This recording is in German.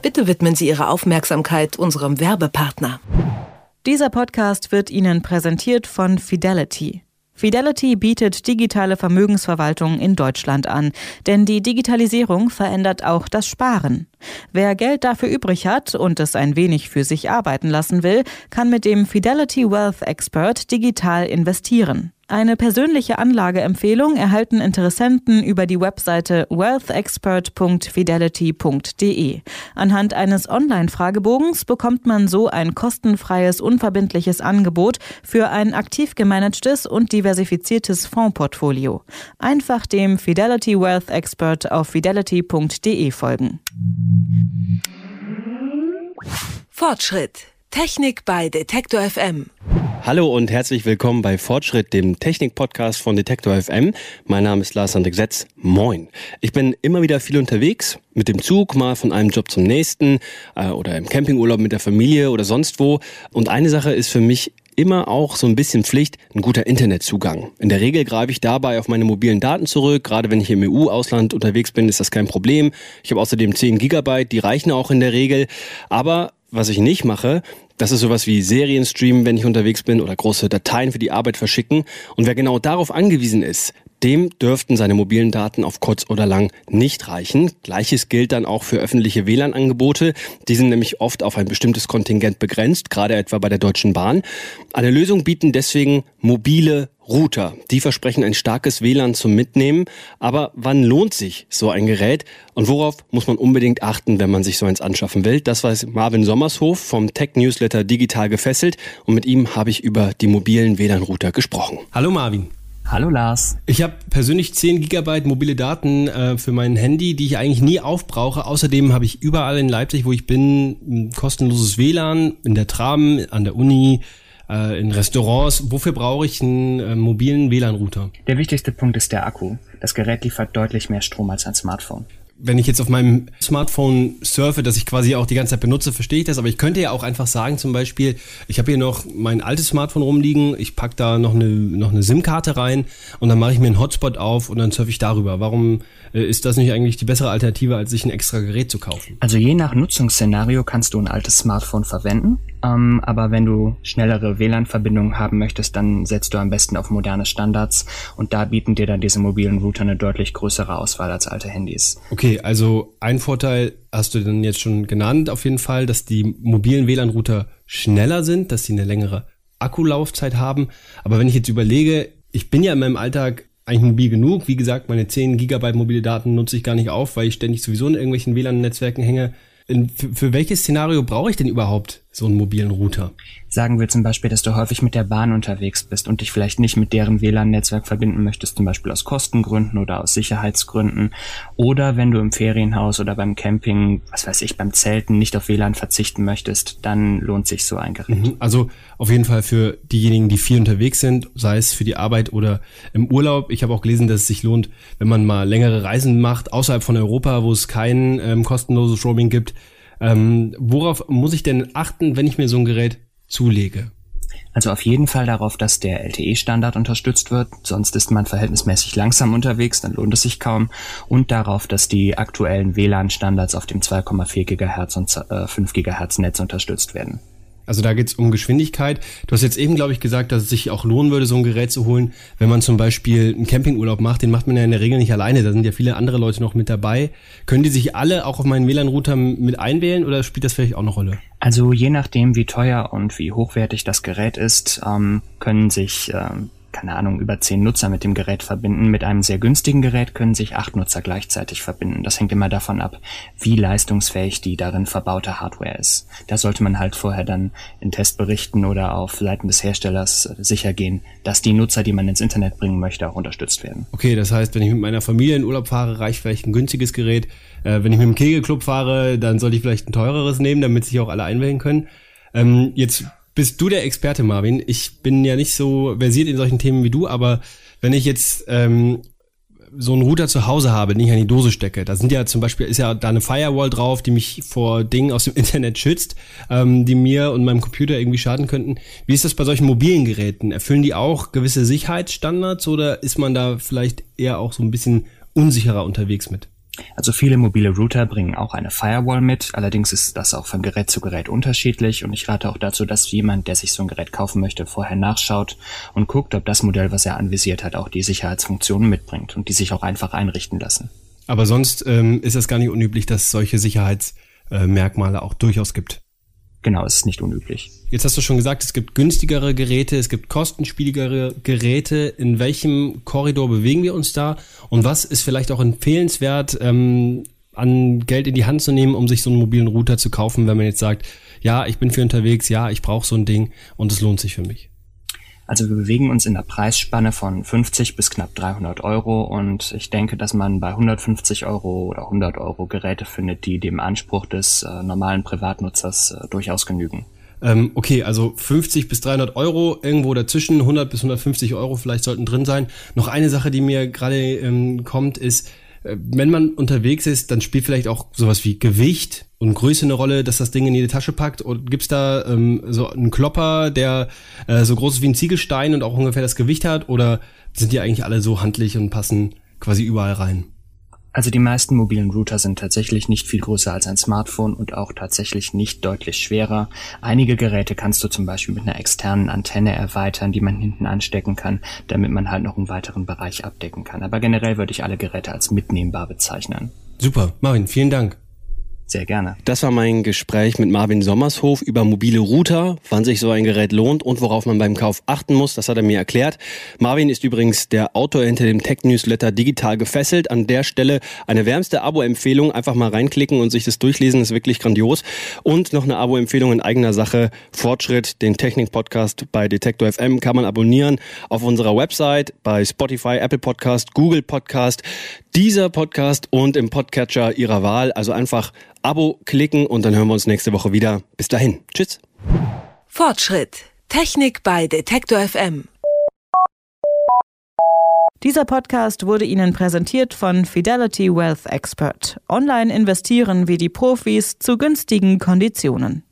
Bitte widmen Sie Ihre Aufmerksamkeit unserem Werbepartner. Dieser Podcast wird Ihnen präsentiert von Fidelity. Fidelity bietet digitale Vermögensverwaltung in Deutschland an, denn die Digitalisierung verändert auch das Sparen. Wer Geld dafür übrig hat und es ein wenig für sich arbeiten lassen will, kann mit dem Fidelity Wealth Expert digital investieren. Eine persönliche Anlageempfehlung erhalten Interessenten über die Webseite wealthexpert.fidelity.de. Anhand eines Online-Fragebogens bekommt man so ein kostenfreies, unverbindliches Angebot für ein aktiv gemanagtes und diversifiziertes Fondsportfolio. Einfach dem Fidelity Wealth Expert auf fidelity.de folgen. Fortschritt. Technik bei Detektor FM. Hallo und herzlich willkommen bei Fortschritt, dem Technik-Podcast von Detektor FM. Mein Name ist Lars Sandek Setz. Moin. Ich bin immer wieder viel unterwegs, mit dem Zug, mal von einem Job zum nächsten äh, oder im Campingurlaub mit der Familie oder sonst wo. Und eine Sache ist für mich immer auch so ein bisschen Pflicht, ein guter Internetzugang. In der Regel greife ich dabei auf meine mobilen Daten zurück. Gerade wenn ich im EU-Ausland unterwegs bin, ist das kein Problem. Ich habe außerdem 10 Gigabyte, die reichen auch in der Regel. Aber was ich nicht mache, das ist sowas wie Serien streamen, wenn ich unterwegs bin oder große Dateien für die Arbeit verschicken. Und wer genau darauf angewiesen ist, dem dürften seine mobilen Daten auf kurz oder lang nicht reichen. Gleiches gilt dann auch für öffentliche WLAN-Angebote. Die sind nämlich oft auf ein bestimmtes Kontingent begrenzt, gerade etwa bei der Deutschen Bahn. Eine Lösung bieten deswegen mobile Router. Die versprechen ein starkes WLAN zum Mitnehmen. Aber wann lohnt sich so ein Gerät? Und worauf muss man unbedingt achten, wenn man sich so eins anschaffen will? Das weiß Marvin Sommershof vom Tech-Newsletter Digital gefesselt. Und mit ihm habe ich über die mobilen WLAN-Router gesprochen. Hallo Marvin. Hallo Lars. Ich habe persönlich 10 Gigabyte mobile Daten äh, für mein Handy, die ich eigentlich nie aufbrauche. Außerdem habe ich überall in Leipzig, wo ich bin, ein kostenloses WLAN, in der Tram, an der Uni, äh, in Restaurants. Wofür brauche ich einen äh, mobilen WLAN-Router? Der wichtigste Punkt ist der Akku. Das Gerät liefert deutlich mehr Strom als ein Smartphone wenn ich jetzt auf meinem Smartphone surfe, das ich quasi auch die ganze Zeit benutze, verstehe ich das. Aber ich könnte ja auch einfach sagen, zum Beispiel, ich habe hier noch mein altes Smartphone rumliegen, ich pack da noch eine, noch eine SIM-Karte rein und dann mache ich mir einen Hotspot auf und dann surfe ich darüber. Warum äh, ist das nicht eigentlich die bessere Alternative, als sich ein extra Gerät zu kaufen? Also je nach Nutzungsszenario kannst du ein altes Smartphone verwenden. Ähm, aber wenn du schnellere WLAN-Verbindungen haben möchtest, dann setzt du am besten auf moderne Standards und da bieten dir dann diese mobilen Router eine deutlich größere Auswahl als alte Handys. Okay, also ein Vorteil hast du dann jetzt schon genannt auf jeden Fall, dass die mobilen WLAN-Router schneller sind, dass sie eine längere Akkulaufzeit haben. Aber wenn ich jetzt überlege, ich bin ja in meinem Alltag eigentlich mobil genug. Wie gesagt, meine 10 Gigabyte mobile Daten nutze ich gar nicht auf, weil ich ständig sowieso in irgendwelchen WLAN-Netzwerken hänge. Für, für welches Szenario brauche ich denn überhaupt so einen mobilen Router? Sagen wir zum Beispiel, dass du häufig mit der Bahn unterwegs bist und dich vielleicht nicht mit deren WLAN-Netzwerk verbinden möchtest, zum Beispiel aus Kostengründen oder aus Sicherheitsgründen. Oder wenn du im Ferienhaus oder beim Camping, was weiß ich, beim Zelten nicht auf WLAN verzichten möchtest, dann lohnt sich so ein Gerät. Mhm, also auf jeden Fall für diejenigen, die viel unterwegs sind, sei es für die Arbeit oder im Urlaub. Ich habe auch gelesen, dass es sich lohnt, wenn man mal längere Reisen macht, außerhalb von Europa, wo es kein ähm, kostenloses Roaming gibt, ähm, worauf muss ich denn achten, wenn ich mir so ein Gerät zulege? Also auf jeden Fall darauf, dass der LTE-Standard unterstützt wird, sonst ist man verhältnismäßig langsam unterwegs, dann lohnt es sich kaum. Und darauf, dass die aktuellen WLAN-Standards auf dem 2,4 GHz und 5 äh, GHz Netz unterstützt werden. Also da geht es um Geschwindigkeit. Du hast jetzt eben, glaube ich, gesagt, dass es sich auch lohnen würde, so ein Gerät zu holen, wenn man zum Beispiel einen Campingurlaub macht. Den macht man ja in der Regel nicht alleine. Da sind ja viele andere Leute noch mit dabei. Können die sich alle auch auf meinen WLAN-Router mit einwählen oder spielt das vielleicht auch eine Rolle? Also je nachdem, wie teuer und wie hochwertig das Gerät ist, ähm, können sich ähm, keine Ahnung, über zehn Nutzer mit dem Gerät verbinden. Mit einem sehr günstigen Gerät können sich acht Nutzer gleichzeitig verbinden. Das hängt immer davon ab, wie leistungsfähig die darin verbaute Hardware ist. Da sollte man halt vorher dann in Testberichten oder auf Seiten des Herstellers sicher gehen, dass die Nutzer, die man ins Internet bringen möchte, auch unterstützt werden. Okay, das heißt, wenn ich mit meiner Familie in Urlaub fahre, reicht vielleicht ein günstiges Gerät. Äh, wenn ich mit dem Kegelclub fahre, dann sollte ich vielleicht ein teureres nehmen, damit sich auch alle einwählen können. Ähm, jetzt bist du der Experte, Marvin. Ich bin ja nicht so versiert in solchen Themen wie du, aber wenn ich jetzt ähm, so einen Router zu Hause habe, den ich an die Dose stecke, da sind ja zum Beispiel, ist ja da eine Firewall drauf, die mich vor Dingen aus dem Internet schützt, ähm, die mir und meinem Computer irgendwie schaden könnten. Wie ist das bei solchen mobilen Geräten? Erfüllen die auch gewisse Sicherheitsstandards oder ist man da vielleicht eher auch so ein bisschen unsicherer unterwegs mit? Also viele mobile Router bringen auch eine Firewall mit, allerdings ist das auch von Gerät zu Gerät unterschiedlich und ich rate auch dazu, dass jemand, der sich so ein Gerät kaufen möchte, vorher nachschaut und guckt, ob das Modell, was er anvisiert hat, auch die Sicherheitsfunktionen mitbringt und die sich auch einfach einrichten lassen. Aber sonst ähm, ist es gar nicht unüblich, dass es solche Sicherheitsmerkmale auch durchaus gibt. Genau, es ist nicht unüblich. Jetzt hast du schon gesagt, es gibt günstigere Geräte, es gibt kostenspieligere Geräte. In welchem Korridor bewegen wir uns da? Und was ist vielleicht auch empfehlenswert, ähm, an Geld in die Hand zu nehmen, um sich so einen mobilen Router zu kaufen, wenn man jetzt sagt, ja, ich bin für unterwegs, ja, ich brauche so ein Ding und es lohnt sich für mich? Also wir bewegen uns in der Preisspanne von 50 bis knapp 300 Euro und ich denke, dass man bei 150 Euro oder 100 Euro Geräte findet, die dem Anspruch des äh, normalen Privatnutzers äh, durchaus genügen. Ähm, okay, also 50 bis 300 Euro, irgendwo dazwischen, 100 bis 150 Euro vielleicht sollten drin sein. Noch eine Sache, die mir gerade ähm, kommt, ist, wenn man unterwegs ist, dann spielt vielleicht auch sowas wie Gewicht und Größe eine Rolle, dass das Ding in jede Tasche packt? Oder gibt's da ähm, so einen Klopper, der äh, so groß ist wie ein Ziegelstein und auch ungefähr das Gewicht hat? Oder sind die eigentlich alle so handlich und passen quasi überall rein? Also die meisten mobilen Router sind tatsächlich nicht viel größer als ein Smartphone und auch tatsächlich nicht deutlich schwerer. Einige Geräte kannst du zum Beispiel mit einer externen Antenne erweitern, die man hinten anstecken kann, damit man halt noch einen weiteren Bereich abdecken kann. Aber generell würde ich alle Geräte als mitnehmbar bezeichnen. Super, Marvin, vielen Dank. Sehr gerne. Das war mein Gespräch mit Marvin Sommershof über mobile Router, wann sich so ein Gerät lohnt und worauf man beim Kauf achten muss. Das hat er mir erklärt. Marvin ist übrigens der Autor hinter dem Tech-Newsletter Digital gefesselt. An der Stelle eine wärmste Abo-Empfehlung. Einfach mal reinklicken und sich das durchlesen. Ist wirklich grandios. Und noch eine Abo-Empfehlung in eigener Sache. Fortschritt, den Technik-Podcast bei Detektor FM kann man abonnieren auf unserer Website, bei Spotify, Apple Podcast, Google Podcast, dieser Podcast und im Podcatcher Ihrer Wahl. Also einfach Abo klicken und dann hören wir uns nächste Woche wieder. Bis dahin. Tschüss. Fortschritt. Technik bei Detektor FM. Dieser Podcast wurde Ihnen präsentiert von Fidelity Wealth Expert. Online investieren wie die Profis zu günstigen Konditionen.